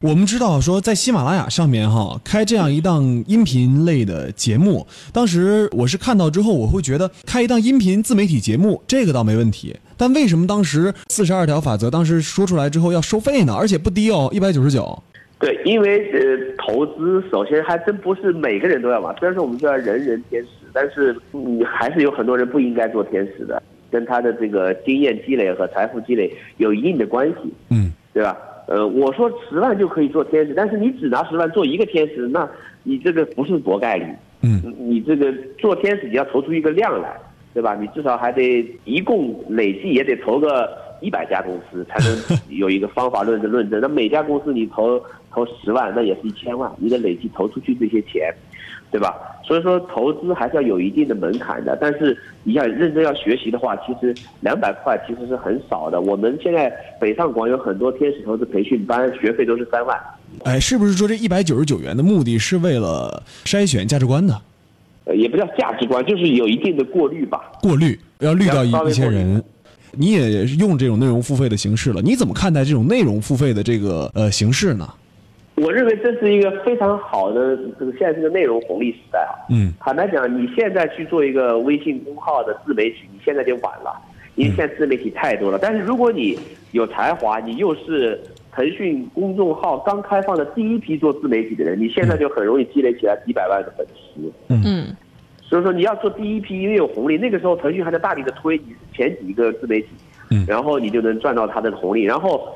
我们知道说，在喜马拉雅上面哈开这样一档音频类的节目，当时我是看到之后，我会觉得开一档音频自媒体节目这个倒没问题，但为什么当时四十二条法则当时说出来之后要收费呢？而且不低哦，一百九十九。对，因为呃，投资首先还真不是每个人都要嘛，虽然说我们说人人天使，但是你还是有很多人不应该做天使的，跟他的这个经验积累和财富积累有一定的关系，嗯，对吧？呃，我说十万就可以做天使，但是你只拿十万做一个天使，那你这个不是博概率。嗯，你这个做天使你要投出一个量来，对吧？你至少还得一共累计也得投个一百家公司，才能 有一个方法论的论证。那每家公司你投投十万，那也是一千万，你得累计投出去这些钱。对吧？所以说投资还是要有一定的门槛的。但是你要认真要学习的话，其实两百块其实是很少的。我们现在北上广有很多天使投资培训班，学费都是三万。哎，是不是说这一百九十九元的目的是为了筛选价值观呢？呃，也不叫价值观，就是有一定的过滤吧。过滤要滤掉一一些人。你也用这种内容付费的形式了，你怎么看待这种内容付费的这个呃形式呢？我认为这是一个非常好的这个现在这个内容红利时代啊。嗯，坦白讲，你现在去做一个微信公号的自媒体，你现在就晚了，因为现在自媒体太多了。但是如果你有才华，你又是腾讯公众号刚开放的第一批做自媒体的人，你现在就很容易积累起来几百万的粉丝。嗯所以说你要做第一批，因为有红利，那个时候腾讯还在大力的推，你是前几个自媒体，嗯然后你就能赚到它的红利。然后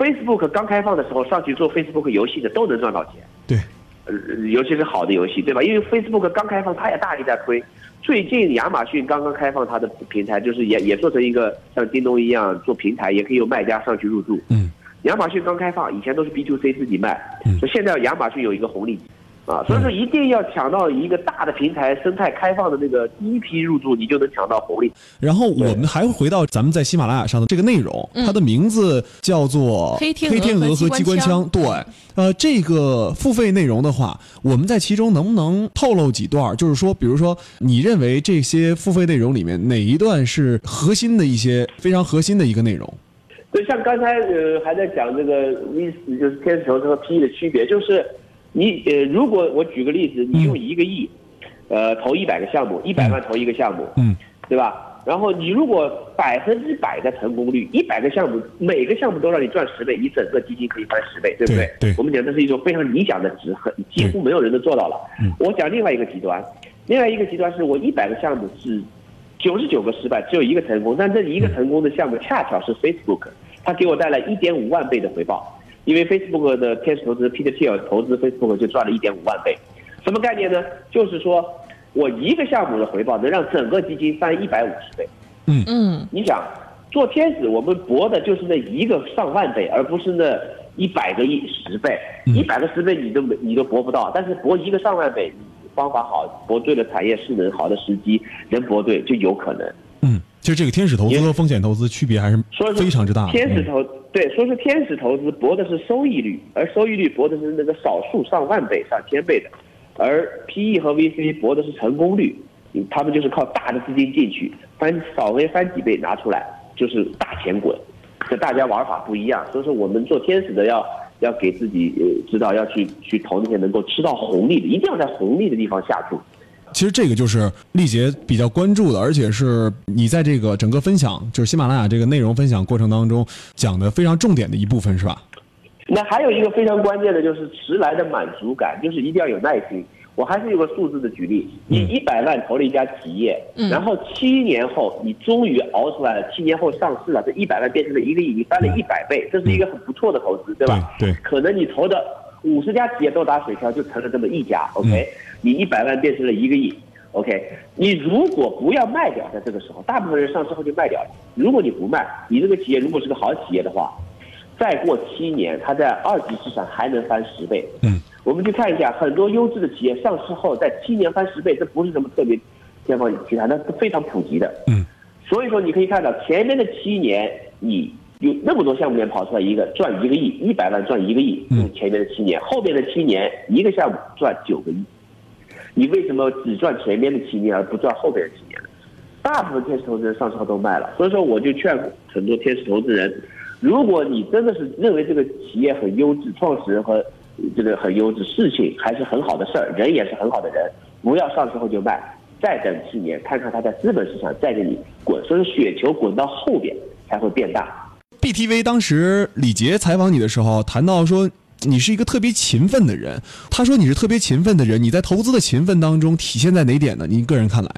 Facebook 刚开放的时候，上去做 Facebook 游戏的都能赚到钱。对，呃，尤其是好的游戏，对吧？因为 Facebook 刚开放，它也大力在推。最近亚马逊刚刚开放它的平台，就是也也做成一个像京东一样做平台，也可以有卖家上去入驻。嗯，亚马逊刚开放，以前都是 B to C 自己卖，嗯所以现在亚马逊有一个红利，啊，所以说一定要抢到一个大的平台生态开放的那个第一批入驻，你就能抢到红利。然后我们还会回到咱们在喜马拉雅上的这个内容，嗯它的名字叫做黑天鹅黑天鹅和和机关枪。对，呃，这个付费内容的话，我们在其中能不能透露几段？就是说，比如说，你认为这些付费内容里面哪一段是核心的一些非常核心的一个内容？就像刚才呃还在讲这个 V 就是天使投资和 PE 的区别，就是你呃如果我举个例子，你用一个亿，呃投一百个项目，一百万投一个项目，嗯，对吧？然后你如果百分之百的成功率，一百个项目每个项目都让你赚十倍，你整个基金可以翻十倍，对不对？对对。我们讲这是一种非常理想的值，很几乎没有人能做到了。嗯。我讲另外一个极端，另外一个极端是我一百个项目是九十九个失败，只有一个成功，但这一个成功的项目恰巧是 Facebook，它给我带来一点五万倍的回报，因为 Facebook 的天使投资 Peter Thiel 投资 Facebook 就赚了一点五万倍，什么概念呢？就是说我一个项目的回报能让整个基金翻一百五十倍。嗯嗯你想做天使，我们博的就是那一个上万倍，而不是那一百个一十倍，一百个十倍你都没你都博不到，但是博一个上万倍，方法好，博对了产业势能好的时机，能博对就有可能。嗯，其实这个天使投资和风险投资区别还是非常之大天使投对，说是天使投资博的是收益率，而收益率博的是那个少数上万倍、上千倍的，而 PE 和 VC 博的是成功率，他们就是靠大的资金进去，翻稍微翻几倍拿出来就是大钱滚，这大家玩法不一样，所以说我们做天使的要要给自己知道要去去投那些能够吃到红利的，一定要在红利的地方下注。其实这个就是丽杰比较关注的，而且是你在这个整个分享，就是喜马拉雅这个内容分享过程当中讲的非常重点的一部分，是吧？那还有一个非常关键的就是迟来的满足感，就是一定要有耐心。我还是有个数字的举例，你一百万投了一家企业，嗯然后七年后你终于熬出来了，七年后上市了，这一百万变成了一个亿，你翻了一百倍，这是一个很不错的投资，对吧？对对可能你投的五十家企业都打水漂，就成了这么一家，OK？、你一百万变成了一个亿，OK？你如果不要卖掉，在这个时候，大部分人上市后就卖掉了。如果你不卖，你这个企业如果是个好企业的话，再过七年，它在二级市场还能翻十倍。嗯，我们去看一下，很多优质的企业上市后在七年翻十倍，这不是什么特别天方夜谭，那是非常普及的。嗯，所以说你可以看到前面的七年，你有那么多项目里面跑出来一个赚一个亿，一百万赚一个亿，嗯前面的七年，后面的七年一个项目赚九个亿，你为什么只赚前面的七年而不赚后面的七年呢？大部分天使投资人上市后都卖了，所以说我就劝很多天使投资人，如果你真的是认为这个企业很优质，创始人和这个很优质，事情还是很好的事儿，人也是很好的人，不要上市后就卖，再等七年看看他在资本市场再给你滚，所以雪球滚到后边才会变大。BTV 当时李杰采访你的时候谈到说。你是一个特别勤奋的人，他说你是特别勤奋的人，你在投资的勤奋当中体现在哪点呢？您个人看来？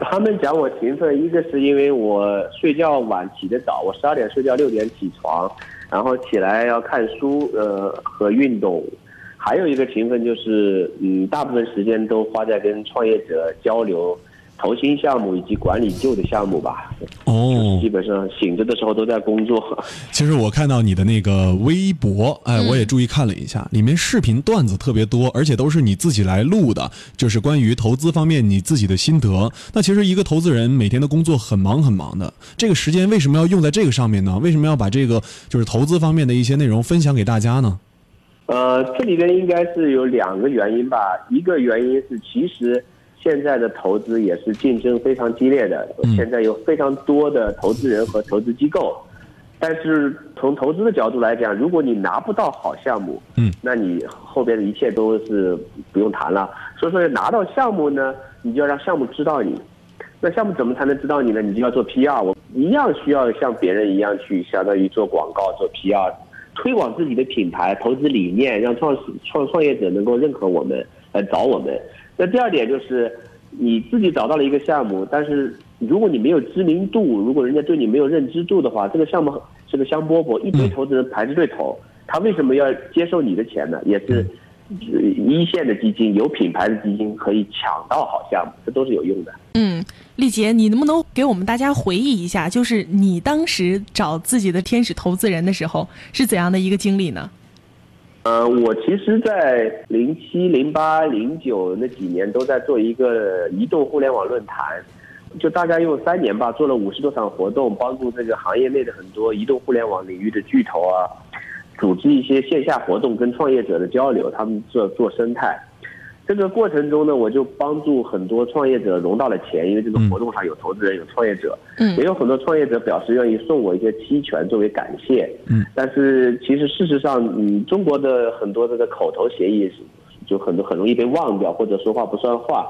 他们讲我勤奋，一个是因为我睡觉晚起得早，我十二点睡觉，六点起床，然后起来要看书，呃和运动，还有一个勤奋就是，嗯，大部分时间都花在跟创业者交流、投新项目以及管理旧的项目吧。哦，基本上醒着的时候都在工作。其实我看到你的那个微博，哎，嗯我也注意看了一下，里面视频段子特别多，而且都是你自己来录的，就是关于投资方面你自己的心得。那其实一个投资人每天的工作很忙很忙的，这个时间为什么要用在这个上面呢？为什么要把这个就是投资方面的一些内容分享给大家呢？呃，这里边应该是有两个原因吧。一个原因是，其实现在的投资也是竞争非常激烈的，现在有非常多的投资人和投资机构。但是从投资的角度来讲，如果你拿不到好项目，嗯，那你后边的一切都是不用谈了。所以说拿到项目呢，你就要让项目知道你。那项目怎么才能知道你呢？你就要做 PR，我一样需要像别人一样去相当于做广告、做 PR，推广自己的品牌、投资理念，让创始创创业者能够认可我们，来找我们。那第二点就是你自己找到了一个项目，但是如果你没有知名度，如果人家对你没有认知度的话，这个项目是个香饽饽，一堆投资人排着队投，他为什么要接受你的钱呢？也是呃一线的基金、有品牌的基金可以抢到好项目，这都是有用的。嗯，丽杰，你能不能给我们大家回忆一下，就是你当时找自己的天使投资人的时候是怎样的一个经历呢？呃，我其实，在零七、零八、零九那几年都在做一个移动互联网论坛，就大概用三年吧，做了五十多场活动，帮助这个行业内的很多移动互联网领域的巨头啊，组织一些线下活动跟创业者的交流，他们做做生态。这个过程中呢，我就帮助很多创业者融到了钱，因为这个活动上有投资人，有创业者，嗯也有很多创业者表示愿意送我一些期权作为感谢。嗯，但是其实事实上，嗯，中国的很多这个口头协议是就很多很容易被忘掉，或者说话不算话。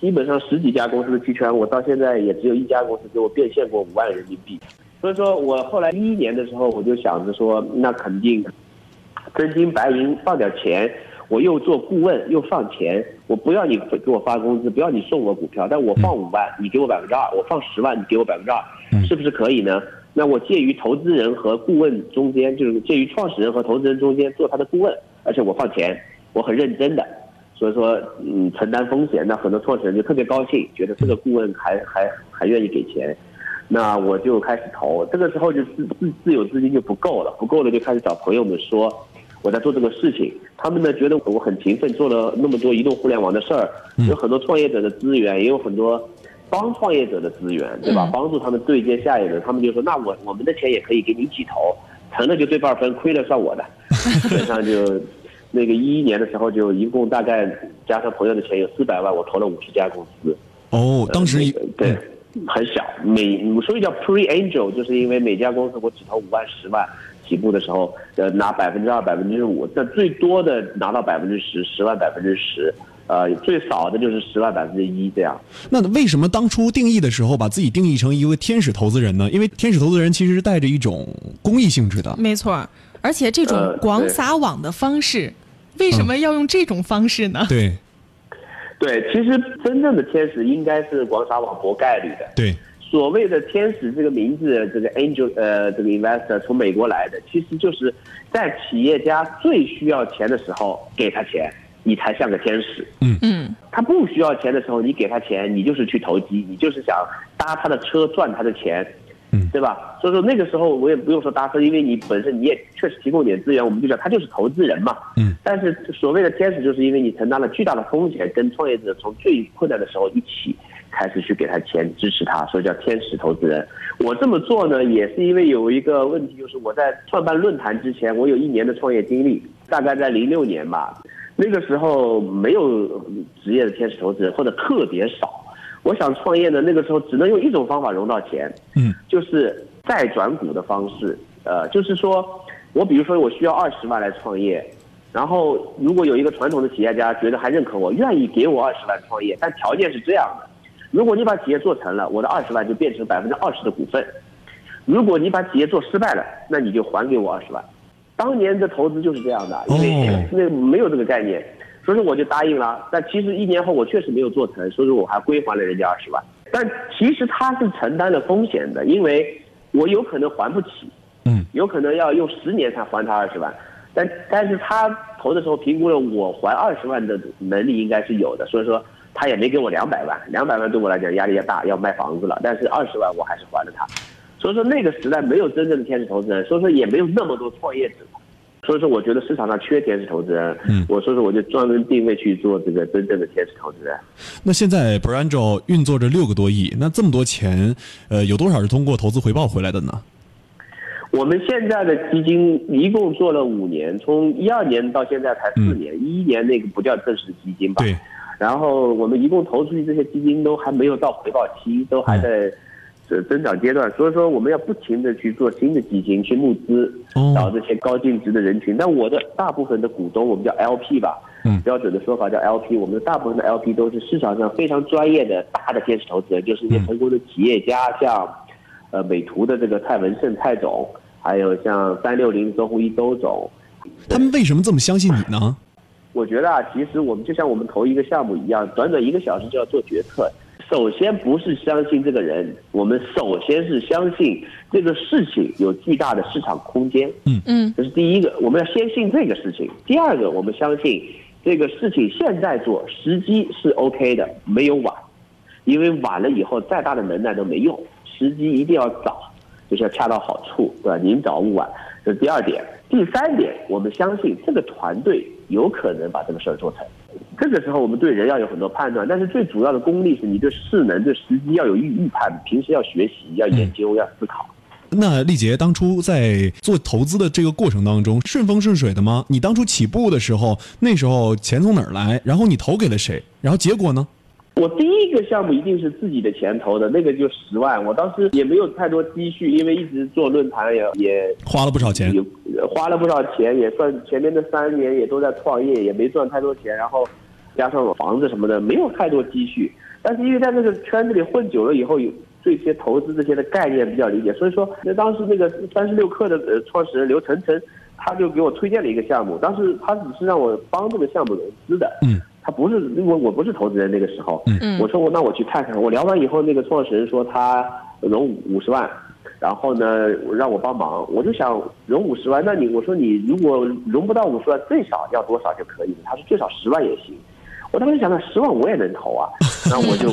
基本上十几家公司的期权，我到现在也只有一家公司给我变现过五万人民币。所以说我后来一一年的时候，我就想着说，那肯定真金白银放点钱，我又做顾问又放钱，我不要你给我发工资，不要你送我股票，但我放五万，你给我百分之二；我放十万，你给我百分之二，是不是可以呢？那我介于投资人和顾问中间，就是介于创始人和投资人中间做他的顾问，而且我放钱，我很认真的，所以说嗯承担风险。那很多创始人就特别高兴，觉得这个顾问还还还愿意给钱。那我就开始投，这个时候就自自自有资金就不够了，不够了就开始找朋友们说我在做这个事情，他们呢觉得我很勤奋，做了那么多移动互联网的事儿，有很多创业者的资源，也有很多帮创业者的资源，对吧？嗯帮助他们对接下一轮，他们就说那我我们的钱也可以给你一起投，成了就对半分，亏了算我的，基本上就。那个一一年的时候，就一共大概加上朋友的钱有四百万，我投了五十家公司。哦，当时对很小，每所以叫 pre angel，就是因为每家公司我只投五万、十万起步的时候，呃，拿百分之二、百分之五，那最多的拿到百分之十，十万百分之十，呃，最少的就是十万百分之一这样。那为什么当初定义的时候把自己定义成一位天使投资人呢？因为天使投资人其实是带着一种公益性质的。没错，而且这种呃广撒网的方式，为什么要用这种方式呢？对对，其实真正的天使应该是广撒网博概率的。对，所谓的天使这个名字，这个 angel 呃，这个 investor 从美国来的，其实就是在企业家最需要钱的时候给他钱，你才像个天使。嗯嗯他不需要钱的时候，你给他钱，你就是去投机，你就是想搭他的车赚他的钱，嗯对吧？所以说那个时候我也不用说搭车，因为你本身你也确实提供点资源，我们就讲他就是投资人嘛。嗯。但是所谓的天使，就是因为你承担了巨大的风险，跟创业者从最困难的时候一起开始去给他钱支持他，所以叫天使投资人。我这么做呢，也是因为有一个问题，就是我在创办论坛之前，我有一年的创业经历，大概在零六年吧。那个时候没有职业的天使投资人，或者特别少。我想创业呢，那个时候只能用一种方法融到钱，嗯，就是再转股的方式，呃，就是说我比如说我需要二十万来创业，然后如果有一个传统的企业家觉得还认可我，愿意给我二十万创业，但条件是这样的：如果你把企业做成了，我的二十万就变成百分之二十的股份；如果你把企业做失败了，那你就还给我二十万。当年的投资就是这样的，因为哦那没有这个概念，所以说我就答应了。但其实一年后我确实没有做成，所以说我还归还了人家二十万。但其实他是承担了风险的，因为我有可能还不起，嗯，有可能要用十年才还他二十万。但但是他投的时候评估了我还二十万的能力应该是有的，所以说他也没给我两百万，两百万对我来讲压力也大，要卖房子了。但是二十万我还是还了他。所以说那个时代没有真正的天使投资人，所以说也没有那么多创业者。所以说我觉得市场上缺天使投资人，嗯我所以说我就专门定位去做这个真正的天使投资人。那现在 Brando 运作着六个多亿，那这么多钱，呃，有多少是通过投资回报回来的呢？我们现在的基金一共做了五年，从一二年到现在才四年，一一、年那个不叫正式基金吧？对。然后我们一共投出去这些基金都还没有到回报期，都还在这增长阶段，所以说我们要不停的去做新的基金，去募资，哦找这些高净值的人群。但我的大部分的股东，我们叫 LP 吧，嗯标准的说法叫 LP，我们的大部分的 LP 都是市场上非常专业的大的天使投资人，就是一些成功的企业家，像呃美图的这个蔡文胜蔡总，还有像三六零周鸿祎周总。他们为什么这么相信你呢？我觉得啊，其实我们就像我们投一个项目一样，短短一个小时就要做决策。首先不是相信这个人，我们首先是相信这个事情有巨大的市场空间。嗯嗯这是第一个，我们要先信这个事情。第二个，我们相信这个事情现在做时机是 OK 的，没有晚，因为晚了以后再大的能耐都没用，时机一定要早，就是要恰到好处，对吧？宁早勿晚，这是第二点。第三点，我们相信这个团队有可能把这个事儿做成。这个时候，我们对人要有很多判断，但是最主要的功力是你对势能、对时机要有预预判，平时要学习、要研究、要思考。那丽杰当初在做投资的这个过程当中，顺风顺水的吗？你当初起步的时候，那时候钱从哪儿来？然后你投给了谁？然后结果呢？我第一个项目一定是自己的钱投的，那个就十万。我当时也没有太多积蓄，因为一直做论坛也也花了不少钱。有花了不少钱，也算前面的三年也都在创业，也没赚太多钱。然后加上我房子什么的，没有太多积蓄。但是因为在这个圈子里混久了以后，有对这些投资这些的概念比较理解，所以说那当时那个三十六氪的呃创始人刘晨晨，他就给我推荐了一个项目。当时他只是让我帮这个项目融资的，嗯，他不是因为我不是投资人那个时候，嗯我说我那我去看看。我聊完以后，那个创始人说他融五十万，然后呢让我帮忙，我就想融五十万，那你我说你如果融不到五十万，最少要多少就可以了？他说最少十万也行。我当时想，到十万我也能投啊，然后我就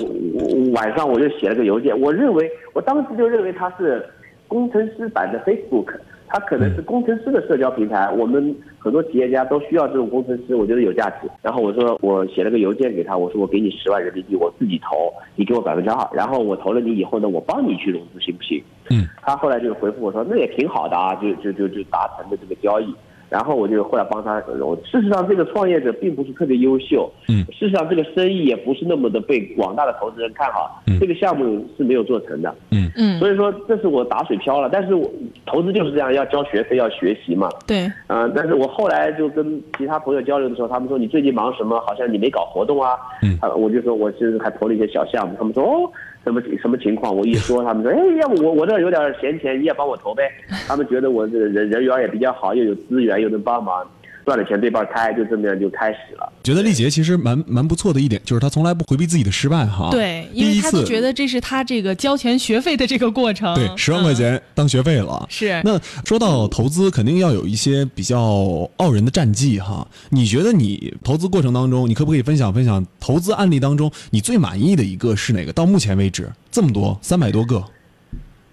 晚上我就写了个邮件，我认为我当时就认为他是工程师版的 Facebook，它可能是工程师的社交平台，我们很多企业家都需要这种工程师，我觉得有价值。然后我说我写了个邮件给他，我说我给你十万人民币，我自己投，你给我百分之二，然后我投了你以后呢，我帮你去融资，行不行？嗯，他后来就回复我说那也挺好的啊，就就就就达成的这个交易。然后我就后来帮他我。事实上，这个创业者并不是特别优秀。嗯，事实上这个生意也不是那么的被广大的投资人看好。嗯这个项目是没有做成的。嗯嗯，所以说这是我打水漂了。但是我投资就是这样，要交学费，要学习嘛。对，啊、但是我后来就跟其他朋友交流的时候，他们说你最近忙什么？好像你没搞活动啊。嗯啊，我就说我其实还投了一些小项目。他们说哦，什么什么情况？我一说，他们说哎，要不我我这有点闲钱，你也帮我投呗。他们觉得我这人人缘也比较好，又有资源，又能帮忙，赚了钱对半开，就这么样就开始了。觉得丽杰其实蛮蛮不错的一点，就是他从来不回避自己的失败哈。对，因为他就觉得这是他这个交钱学费的这个过程。对十万块嗯钱当学费了。是那说到投资，肯定要有一些比较傲人的战绩哈。你觉得你投资过程当中，你可不可以分享分享投资案例当中你最满意的一个是哪个？到目前为止这么多，三百多个。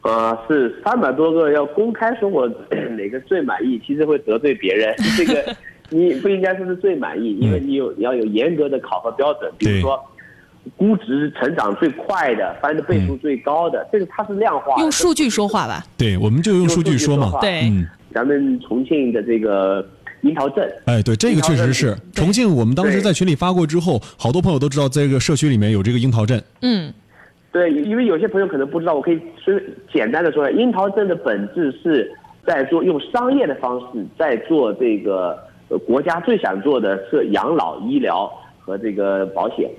啊、是三百多个，要公开说我 哪个最满意，其实会得罪别人。这个你不应该说是最满意，因为你有你要有严格的考核标准，比如说估值成长最快的、翻的倍数最高的，这个它是量化。用数据说话吧。对，我们就用数据说嘛。话对嗯，咱们重庆的这个樱桃镇，哎，对，这个确实是重庆。我们当时在群里发过之后，好多朋友都知道在这个社区里面有这个樱桃镇。嗯对，因为有些朋友可能不知道，我可以随简单的说，樱桃镇的本质是在做用商业的方式在做这个呃国家最想做的是养老、医疗和这个保险。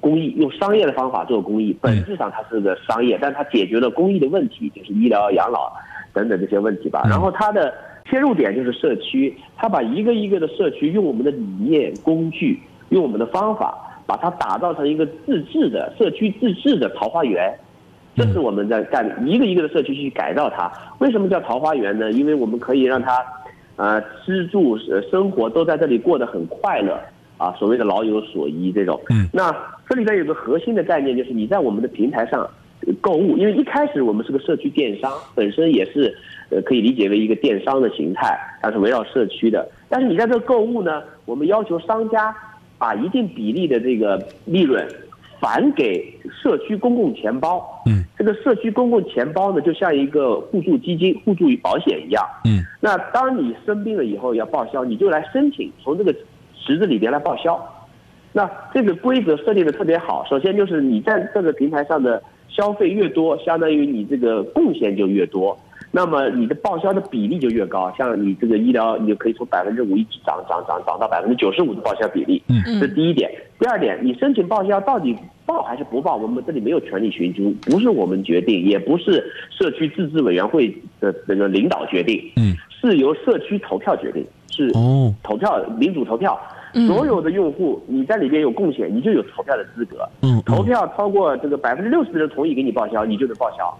公益用商业的方法做公益，本质上它是个商业，但它解决了公益的问题，就是医疗、养老等等这些问题吧。然后它的切入点就是社区，它把一个一个的社区用我们的理念、工具，用我们的方法，把它打造成一个自治的社区自治的桃花源。这是我们在干一个一个的社区去改造它。为什么叫桃花源呢？因为我们可以让它，呃，吃住生活都在这里过得很快乐。啊，所谓的老有所依这种，嗯，那这里边有个核心的概念，就是你在我们的平台上购物，因为一开始我们是个社区电商，本身也是呃可以理解为一个电商的形态，它是围绕社区的。但是你在这购物呢，我们要求商家把一定比例的这个利润返给社区公共钱包，嗯，这个社区公共钱包呢，就像一个互助基金、互助保险一样，嗯，那当你生病了以后要报销，你就来申请从这个。池子里边来报销，那这个规则设定的特别好。首先就是你在这个平台上的消费越多，相当于你这个贡献就越多，那么你的报销的比例就越高。像你这个医疗，你就可以从百分之五一直涨涨涨涨到百分之九十五的报销比例。嗯，这第一点。第二点，你申请报销到底报还是不报？我们这里没有权利寻租，不是我们决定，也不是社区自治委员会的这个领导决定。嗯，是由社区投票决定。是哦，投票民主投票，所有的用户你在里边有贡献，你就有投票的资格。嗯，投票超过这个百分之六十的人同意给你报销，你就能报销，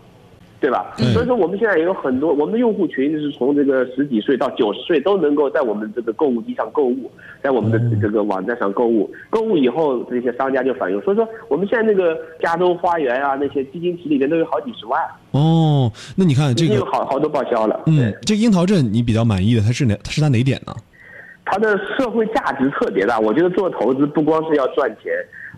对吧？所以说我们现在有很多我们的用户群是从这个十几岁到九十岁都能够在我们这个购物机上购物，在我们的这个网站上购物，购物以后这些商家就反映。所以说我们现在那个加州花园啊那些基金池里面都有好几十万。哦，那你看这个有好好多报销了。嗯，这樱桃镇你比较满意的，它是哪？它是它哪点呢？它的社会价值特别大。我觉得做投资不光是要赚钱，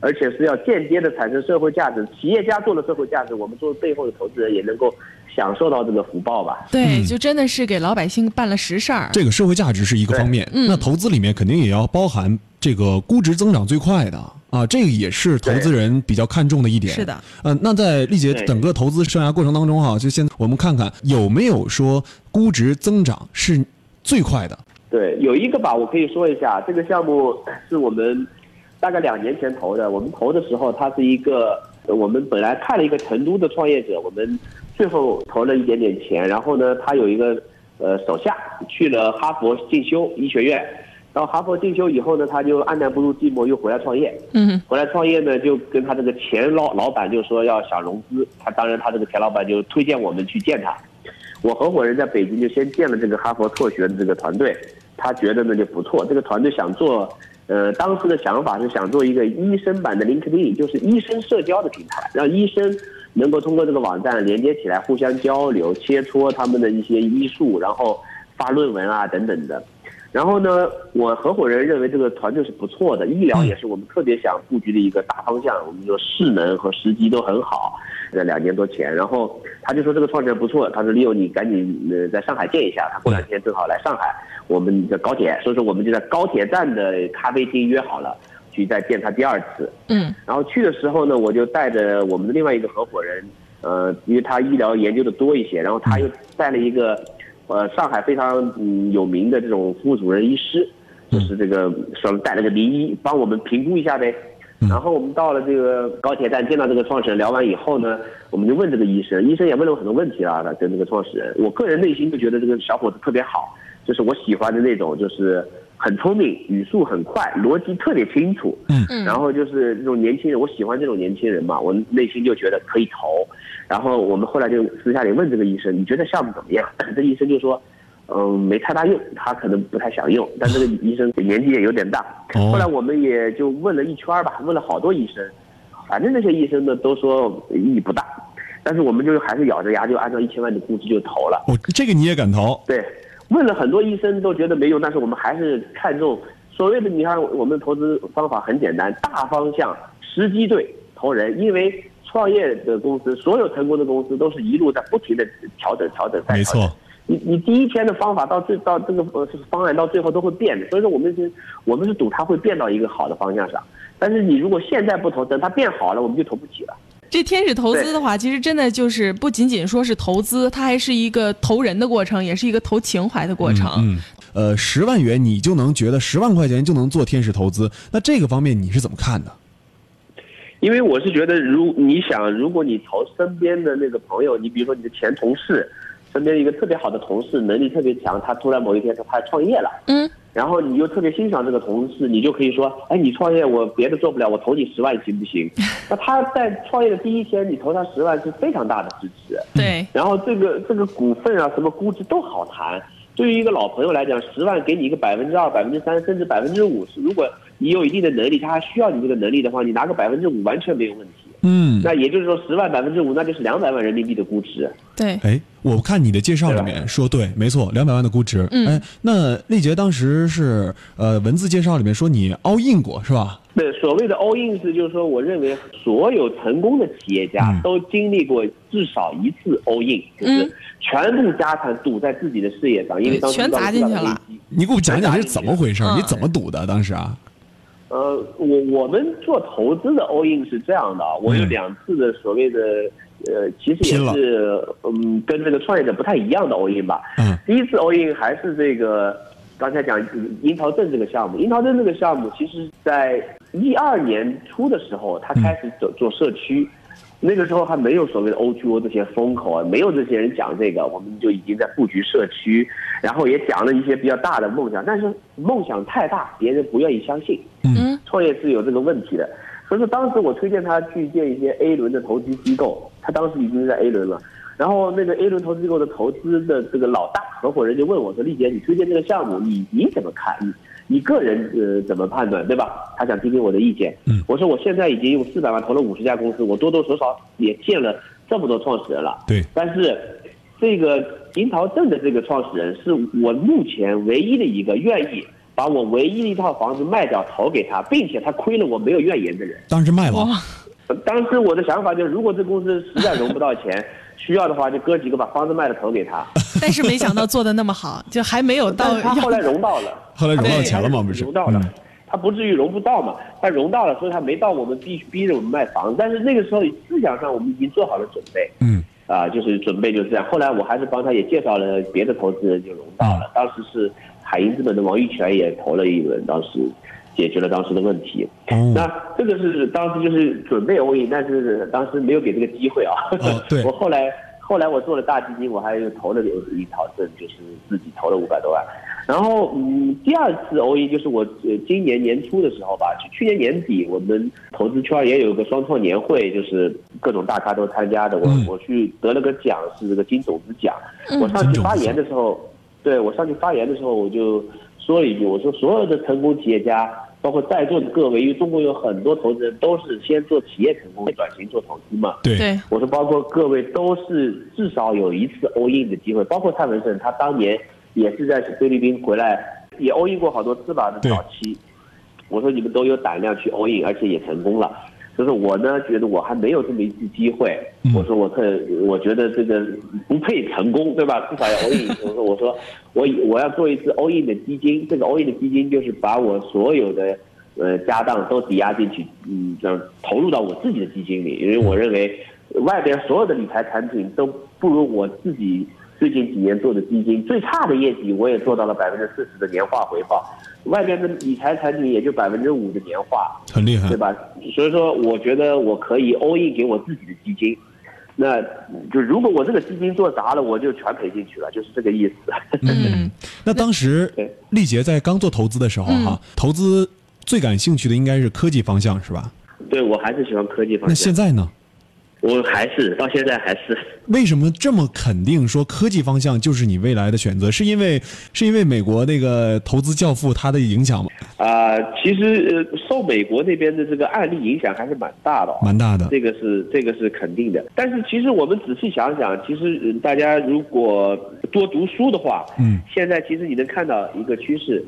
而且是要间接的产生社会价值。企业家做了社会价值，我们作为背后的投资人也能够享受到这个福报吧？对，就真的是给老百姓办了实事儿。这个社会价值是一个方面，那投资里面肯定也要包含这个估值增长最快的。啊，这个也是投资人比较看重的一点。是的，嗯，那在丽姐整个投资生涯过程当中哈，就现在我们看看有没有说估值增长是最快的。对，有一个吧，我可以说一下，这个项目是我们大概两年前投的。我们投的时候，他是一个我们本来看了一个成都的创业者，我们最后投了一点点钱，然后呢，他有一个呃手下去了哈佛进修医学院。到哈佛进修以后呢，他就按捺不住寂寞，又回来创业。嗯，回来创业呢，就跟他这个前老老板就说要想融资。他当然，他这个前老板就推荐我们去见他。我合伙人在北京就先见了这个哈佛辍学的这个团队，他觉得呢就不错。这个团队想做，呃，当时的想法是想做一个医生版的 LinkedIn，就是医生社交的平台，让医生能够通过这个网站连接起来，互相交流、切磋他们的一些医术，然后发论文啊等等的。然后呢，我合伙人认为这个团队是不错的，医疗也是我们特别想布局的一个大方向。我们说势能和时机都很好，在两年多前，然后他就说这个创始人不错，他说利用你赶紧呃在上海见一下，他过两天正好来上海，我们的高铁，所以说我们就在高铁站的咖啡厅约好了去再见他第二次。嗯，然后去的时候呢，我就带着我们的另外一个合伙人，呃，因为他医疗研究的多一些，然后他又带了一个。呃，上海非常嗯有名的这种副主任医师，就是这个说带了个名医帮我们评估一下呗。然后我们到了这个高铁站见到这个创始人，聊完以后呢，我们就问这个医生，医生也问了我很多问题啊，跟这个创始人。我个人内心就觉得这个小伙子特别好，就是我喜欢的那种，就是很聪明，语速很快，逻辑特别清楚。嗯，然后就是这种年轻人，我喜欢这种年轻人嘛，我内心就觉得可以投。然后我们后来就私下里问这个医生，你觉得项目怎么样？这医生就说，嗯，没太大用，他可能不太想用。但这个医生年纪也有点大。后来我们也就问了一圈吧，问了好多医生，反正那些医生呢都说意义不大。但是我们就还是咬着牙就按照一千万的估值就投了。哦，这个你也敢投？对，问了很多医生都觉得没用，但是我们还是看中所谓的，你看我们投资方法很简单，大方向，时机对，投人，因为。创业的公司，所有成功的公司都是一路在不停的调整、调整、再调整。没错，你你第一天的方法到最到这个呃方案到最后都会变的，所以说我们是，我们是赌它会变到一个好的方向上。但是你如果现在不投，等它变好了，我们就投不起了。这天使投资的话，其实真的就是不仅仅说是投资，它还是一个投人的过程，也是一个投情怀的过程。嗯，呃，十万元你就能觉得十万块钱就能做天使投资，那这个方面你是怎么看的？因为我是觉得，如你想，如果你投身边的那个朋友，你比如说你的前同事，身边一个特别好的同事，能力特别强，他突然某一天他他创业了，嗯，然后你又特别欣赏这个同事，你就可以说，哎，你创业我别的做不了，我投你十万行不行？那他在创业的第一天，你投他十万是非常大的支持。对，然后这个这个股份啊，什么估值都好谈。对于一个老朋友来讲，十万给你一个百分之二、百分之三，甚至百分之五十，如果你有一定的能力，他还需要你这个能力的话，你拿个百分之五完全没有问题。嗯，那也就是说，十万百分之五，那就是两百万人民币的估值。对，哎，我看你的介绍里面说对，没错，两百万的估值。嗯哎，那丽杰当时是呃文字介绍里面说你 all in 过是吧？对，所谓的 all in 是就是说，我认为所有成功的企业家嗯都经历过至少一次 all in，就是嗯全部家产赌在自己的事业上，因为当时全砸进去了。你给我讲讲是怎么回事？嗯你怎么赌的当时啊？呃，我我们做投资的 all in 是这样的啊，我有嗯两次的所谓的呃，其实也是嗯，跟这个创业者不太一样的 all in 吧。嗯第一次 all in 还是这个刚才讲樱桃镇这个项目，樱桃镇这个项目，其实在一二年初的时候，他开始走做社区。那个时候还没有所谓的 O2O 这些风口啊，没有这些人讲这个，我们就已经在布局社区，然后也讲了一些比较大的梦想，但是梦想太大，别人不愿意相信。嗯创业是有这个问题的，所以说当时我推荐他去见一些 A 轮的投资机构，他当时已经在 A 轮了。然后那个 A 轮投资机构的投资的这个老大合伙人就问我说：“丽姐，你推荐这个项目，你你怎么看？你你个人呃怎么判断，对吧？”他想听听我的意见。嗯我说我现在已经用四百万投了五十家公司，我多多少少也见了这么多创始人了。对，但是这个樱桃镇的这个创始人是我目前唯一的一个愿意把我唯一的一套房子卖掉投给他，并且他亏了我没有怨言的人。当时卖了。当时我的想法就是，如果这公司实在融不到钱，需要的话就哥几个把房子卖了投给他。但是没想到做的那么好，就还没有到他后来融到了，后来融到钱了吗不是融到了嗯，他不至于融不到嘛，他融到了，所以他没到我们逼逼着我们卖房。但是那个时候思想上我们已经做好了准备。嗯啊，就是准备就是这样。后来我还是帮他也介绍了别的投资人，就融到了。当时是海银资本的王玉泉也投了一轮，当时解决了当时的问题。哦那这个是当时就是准备 all in，但是当时没有给这个机会啊。哦对 我后来后来我做了大基金，我还有投了一套证，就是自己投了五百多万。然后嗯，第二次 all in 就是我呃今年年初的时候吧，去去年年底我们投资圈也有个双创年会，就是各种大咖都参加的。我、嗯我去得了个奖，是这个金种子奖。我上去发言的时候，对我上去发言的时候，我就说了一句，我说所有的成功企业家，包括在座的各位，因为中国有很多投资人都是先做企业成功，再转型做投资嘛。对对，我说，包括各位都是至少有一次 all in 的机会，包括蔡文胜，他当年也是在菲律宾回来，也 all in 过好多次吧，对早期。我说你们都有胆量去 all in，而且也成功了。就是我呢，觉得我还没有这么一次机会。嗯我说我特，我觉得这个不配成功，对吧？至少要 all in。我说我说我我要做一次 all in 的基金，这个 all in 的基金就是把我所有的呃家当都抵押进去，嗯，这样投入到我自己的基金里，因为我认为外边所有的理财产品都不如我自己最近几年做的基金最差的业绩，我也做到了百分之四十的年化回报，外边的理财产品也就百分之五的年化，很厉害对。吧？所以说，我觉得我可以 all in 给我自己的基金。那就如果我这个基金做砸了，我就全赔进去了，就是这个意思。嗯，那当时对丽杰在刚做投资的时候哈，投资最感兴趣的应该是科技方向是吧？对我还是喜欢科技方向那。现在呢？我还是到现在还是。为什么这么肯定说科技方向就是你未来的选择？是因为是因为美国那个投资教父他的影响吗？啊、其实呃，受美国那边的这个案例影响还是蛮大的、哦，蛮大的。这个是这个是肯定的。但是其实我们仔细想想，其实呃大家如果多读书的话，嗯，现在其实你能看到一个趋势，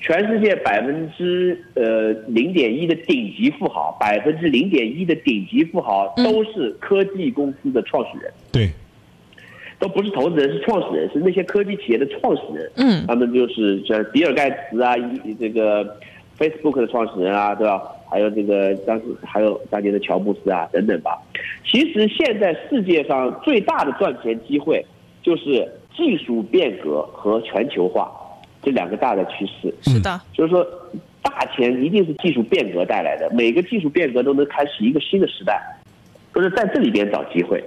全世界百分之呃零点一的顶级富豪，百分之零点一的顶级富豪都是科技公司的创始人。对，都不是投资人，是创始人，是那些科技企业的创始人。嗯他们就是像比尔盖茨啊，这个 Facebook 的创始人啊，对吧？还有这个当时还有当年的乔布斯啊等等吧。其实现在世界上最大的赚钱机会就是技术变革和全球化这两个大的趋势。是的，就是说，大钱一定是技术变革带来的，每个技术变革都能开启一个新的时代，都是在这里边找机会。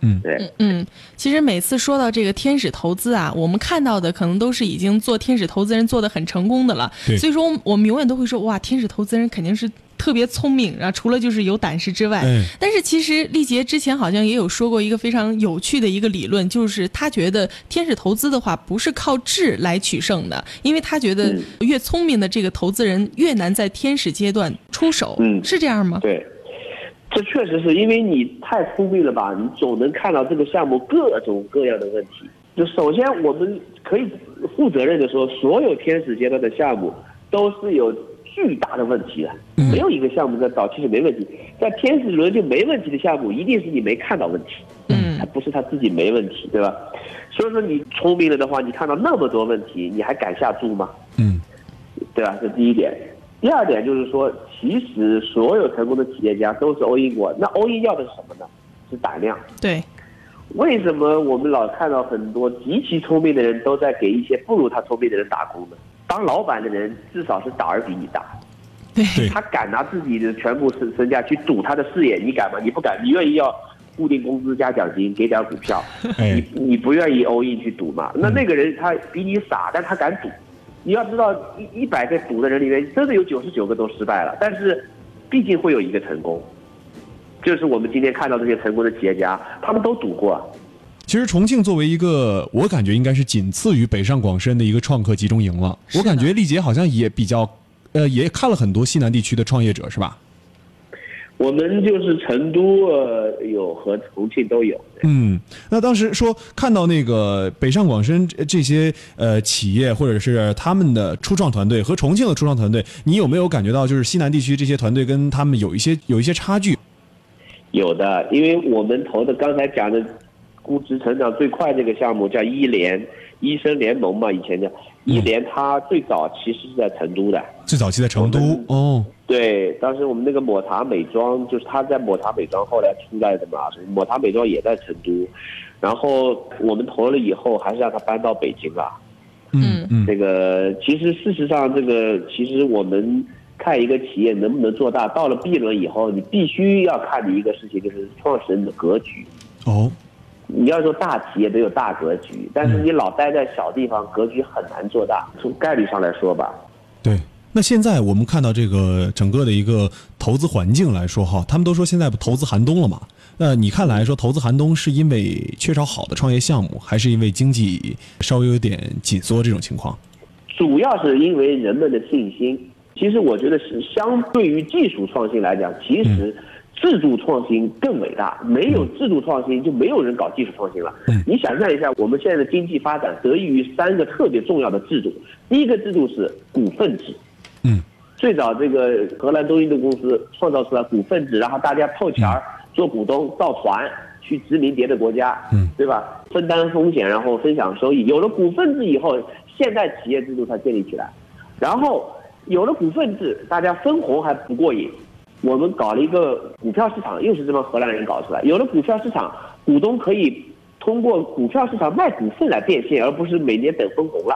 嗯，对，嗯，其实每次说到这个天使投资啊，我们看到的可能都是已经做天使投资人做的很成功的了。所以说我们永远都会说，哇，天使投资人肯定是特别聪明，然后除了就是有胆识之外，哎但是其实丽杰之前好像也有说过一个非常有趣的一个理论，就是他觉得天使投资的话不是靠智来取胜的，因为他觉得嗯越聪明的这个投资人越难在天使阶段出手，嗯是这样吗？对，这确实是因为你太聪明了吧？你总能看到这个项目各种各样的问题。就首先，我们可以负责任的说，所有天使阶段的项目都是有巨大的问题了，没有一个项目在早期是没问题。在天使轮就没问题的项目，一定是你没看到问题。嗯它不是他自己没问题，对吧？所以说你聪明了的话，你看到那么多问题，你还敢下注吗？嗯对吧？这第一点。第二点就是说，其实所有成功的企业家都是 all in 过。那 all in 要的是什么呢？是胆量。对，为什么我们老看到很多极其聪明的人都在给一些不如他聪明的人打工呢？当老板的人至少是胆儿比你大，对，他敢拿自己的全部身身价去赌他的事业，你敢吗？你不敢，你愿意要固定工资加奖金，给点股票，哎你你不愿意 all in 去赌嘛？那那个人他比你傻，但他敢赌。你要知道，一一百个赌的人里面，真的有九十九个都失败了，但是毕竟会有一个成功。就是我们今天看到这些成功的企业家，他们都赌过。其实重庆作为一个，我感觉应该是仅次于北上广深的一个创客集中营了。我感觉丽姐好像也比较，呃，也看了很多西南地区的创业者，是吧？我们就是成都呃有和重庆都有。嗯，那当时说看到那个北上广深这这些呃企业或者是他们的初创团队和重庆的初创团队，你有没有感觉到就是西南地区这些团队跟他们有一些有一些差距？有的，因为我们投的刚才讲的估值成长最快这个项目叫医联医生联盟嘛，以前叫医联，它最早其实是在成都的。最早期在成都哦，对，当时我们那个抹茶美妆，就是它在抹茶美妆后来出来的嘛，抹茶美妆也在成都，然后我们投了以后，还是让它搬到北京了。嗯嗯这个其实事实上，这个其实我们看一个企业能不能做大，到了 B 轮以后，你必须要看的一个事情就是创始人的格局。哦，你要说大企业得有大格局，但是你老待在小地方，格局很难做大。从概率上来说吧，对。那现在我们看到这个整个的一个投资环境来说哈，他们都说现在投资寒冬了嘛。那你看来说投资寒冬是因为缺少好的创业项目，还是因为经济稍微有点紧缩这种情况？主要是因为人们的信心。其实我觉得是相对于技术创新来讲，其实制度创新更伟大。没有制度创新，就没有人搞技术创新了。你想象一下，我们现在的经济发展得益于三个特别重要的制度。第一个制度是股份制。嗯，最早这个荷兰东印度公司创造出来股份制，然后大家凑钱儿做股东，造船去殖民别的国家，嗯，对吧？分担风险，然后分享收益。有了股份制以后，现代企业制度才建立起来。然后有了股份制，大家分红还不过瘾，我们搞了一个股票市场，又是这帮荷兰人搞出来。有了股票市场，股东可以通过股票市场卖股份来变现，而不是每年等分红了。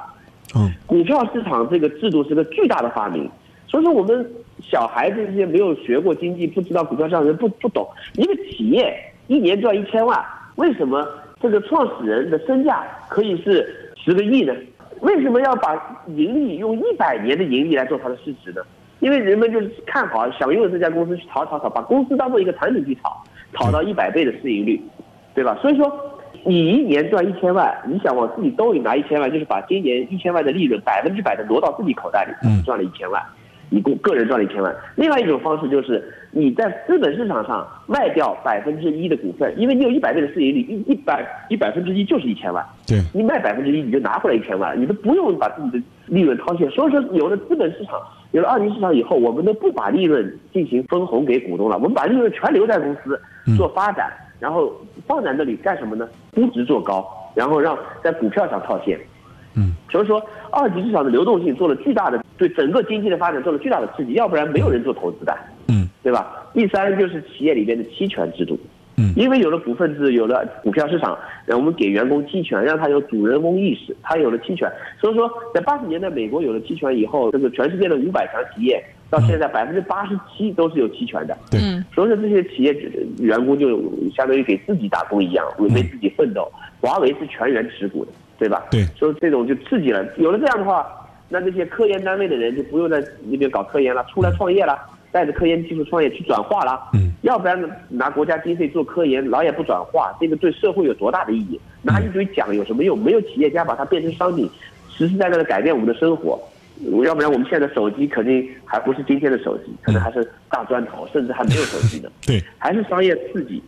嗯股票市场这个制度是个巨大的发明，所以说我们小孩子这些没有学过经济、不知道股票市场的人不不懂。一个企业一年赚一千万，为什么这个创始人的身价可以是十个亿呢？为什么要把盈利用一百年的盈利来做它的市值呢？因为人们就是看好、想用这家公司去炒炒炒，把公司当做一个产品去炒，炒到一百倍的市盈率，对吧？所以说，你一年赚一千万，你想往自己兜里拿一千万，就是把今年一千万的利润百分之百的挪到自己口袋里，嗯赚了一千万，你个个人赚了一千万。另外一种方式就是你在资本市场上卖掉百分之一的股份，因为你有一百倍的市盈率，一一百一百分之一就是一千万，对，你卖百分之一你就拿回来一千万，你都不用把自己的利润掏现。所以说，有了资本市场，有了二级市场以后，我们都不把利润进行分红给股东了，我们把利润全留在公司做发展，然后放在那里干什么呢？估值做高，然后让在股票上套现。嗯，所以说，二级市场的流动性做了巨大的对整个经济的发展做了巨大的刺激，要不然没有人做投资的，嗯，对吧？第三就是企业里边的期权制度，嗯因为有了股份制，有了股票市场，让我们给员工期权，让他有主人翁意识，他有了期权。所以说，在八十年代美国有了期权以后，这个全世界的五百强企业到现在百分之八十七都是有期权的。对嗯所以说这些企业员工就相当于给自己打工一样，为为自己奋斗。华为是全员持股的，对吧？对所以这种就刺激了。有了这样的话，那这些科研单位的人就不用在那边搞科研了，出来创业了，带着科研技术创业去转化了。嗯。要不然，拿国家经费做科研，老也不转化，这个对社会有多大的意义？拿一堆奖有什么用？没有企业家把它变成商品，实实在在的改变我们的生活。要不然我们现在的手机肯定还不是今天的手机，可能还是大砖头，甚至还没有手机呢。对，还是商业刺激，